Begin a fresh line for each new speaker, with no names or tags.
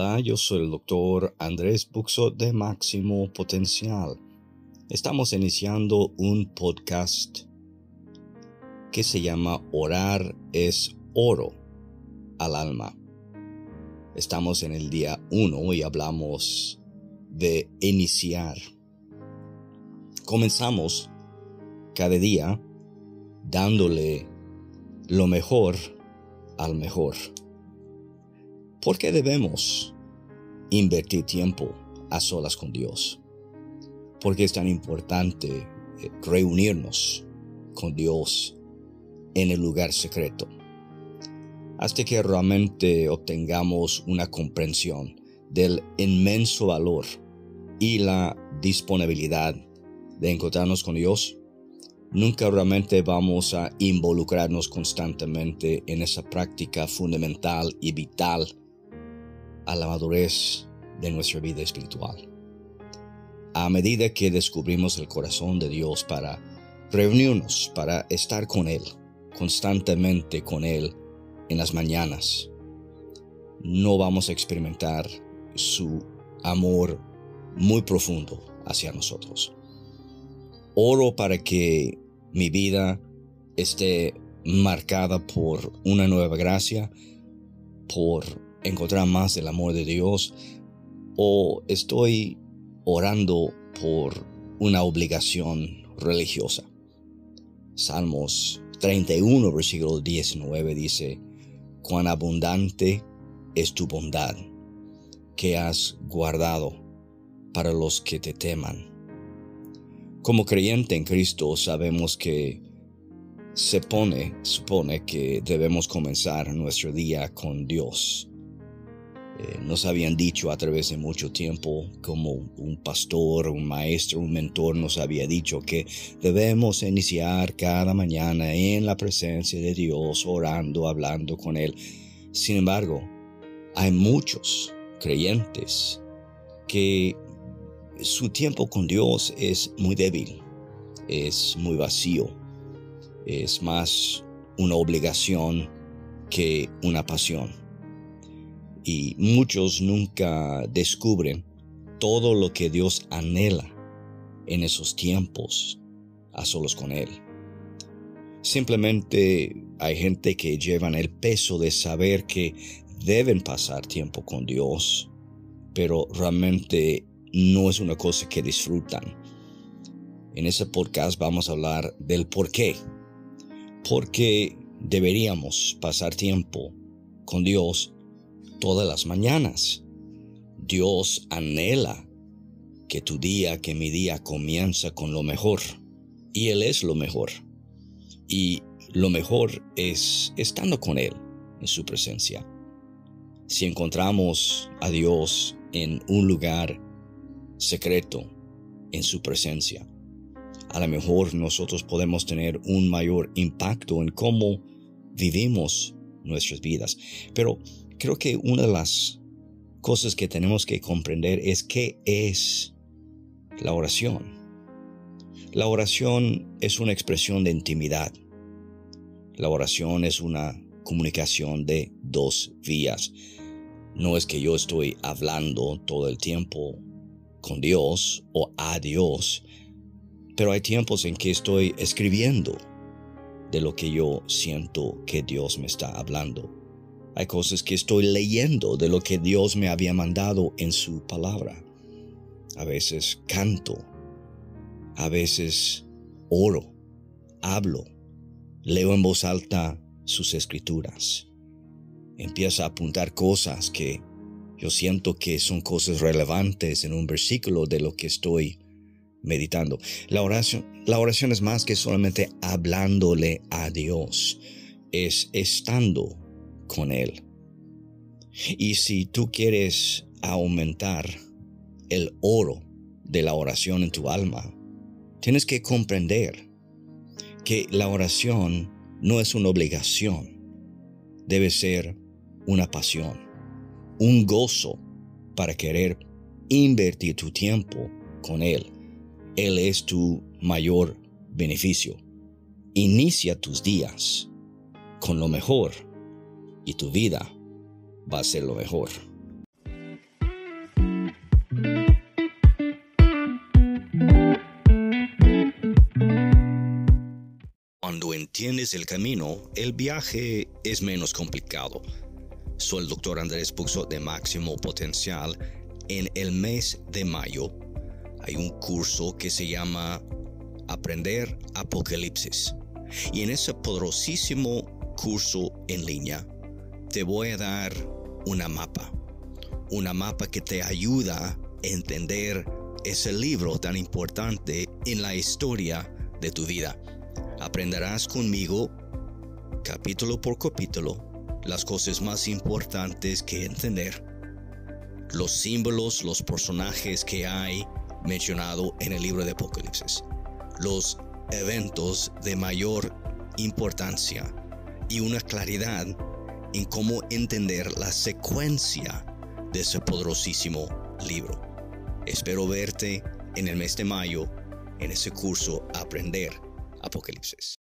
Hola, yo soy el doctor Andrés Buxo de Máximo Potencial. Estamos iniciando un podcast que se llama Orar es oro al alma. Estamos en el día 1 y hablamos de iniciar. Comenzamos cada día dándole lo mejor al mejor. ¿Por qué debemos invertir tiempo a solas con Dios? ¿Por qué es tan importante eh, reunirnos con Dios en el lugar secreto? Hasta que realmente obtengamos una comprensión del inmenso valor y la disponibilidad de encontrarnos con Dios, nunca realmente vamos a involucrarnos constantemente en esa práctica fundamental y vital a la madurez de nuestra vida espiritual. A medida que descubrimos el corazón de Dios para reunirnos, para estar con Él, constantemente con Él en las mañanas, no vamos a experimentar su amor muy profundo hacia nosotros. Oro para que mi vida esté marcada por una nueva gracia, por encontrar más el amor de Dios o estoy orando por una obligación religiosa. Salmos 31, versículo 19 dice, cuán abundante es tu bondad que has guardado para los que te teman. Como creyente en Cristo sabemos que se pone, supone que debemos comenzar nuestro día con Dios eh, nos habían dicho a través de mucho tiempo, como un pastor, un maestro, un mentor nos había dicho que debemos iniciar cada mañana en la presencia de Dios, orando, hablando con Él. Sin embargo, hay muchos creyentes que su tiempo con Dios es muy débil, es muy vacío, es más una obligación que una pasión y muchos nunca descubren todo lo que Dios anhela en esos tiempos a solos con Él. Simplemente hay gente que llevan el peso de saber que deben pasar tiempo con Dios, pero realmente no es una cosa que disfrutan. En ese podcast vamos a hablar del por qué. Porque deberíamos pasar tiempo con Dios todas las mañanas. Dios anhela que tu día, que mi día comienza con lo mejor. Y Él es lo mejor. Y lo mejor es estando con Él en su presencia. Si encontramos a Dios en un lugar secreto, en su presencia, a lo mejor nosotros podemos tener un mayor impacto en cómo vivimos nuestras vidas. Pero creo que una de las cosas que tenemos que comprender es qué es la oración. La oración es una expresión de intimidad. La oración es una comunicación de dos vías. No es que yo estoy hablando todo el tiempo con Dios o a Dios, pero hay tiempos en que estoy escribiendo de lo que yo siento que Dios me está hablando. Hay cosas que estoy leyendo de lo que Dios me había mandado en su palabra. A veces canto, a veces oro, hablo, leo en voz alta sus escrituras. Empiezo a apuntar cosas que yo siento que son cosas relevantes en un versículo de lo que estoy meditando. La oración, la oración es más que solamente hablándole a Dios, es estando con Él. Y si tú quieres aumentar el oro de la oración en tu alma, tienes que comprender que la oración no es una obligación, debe ser una pasión, un gozo para querer invertir tu tiempo con Él. Él es tu mayor beneficio. Inicia tus días con lo mejor y tu vida va a ser lo mejor. Cuando entiendes el camino, el viaje es menos complicado. Soy el doctor Andrés Puxo de Máximo Potencial. En el mes de mayo hay un curso que se llama Aprender Apocalipsis. Y en ese poderosísimo curso en línea te voy a dar una mapa. Una mapa que te ayuda a entender ese libro tan importante en la historia de tu vida. Aprenderás conmigo, capítulo por capítulo, las cosas más importantes que entender. Los símbolos, los personajes que hay mencionado en el libro de Apocalipsis. Los eventos de mayor importancia y una claridad en cómo entender la secuencia de ese poderosísimo libro. Espero verte en el mes de mayo en ese curso Aprender Apocalipsis.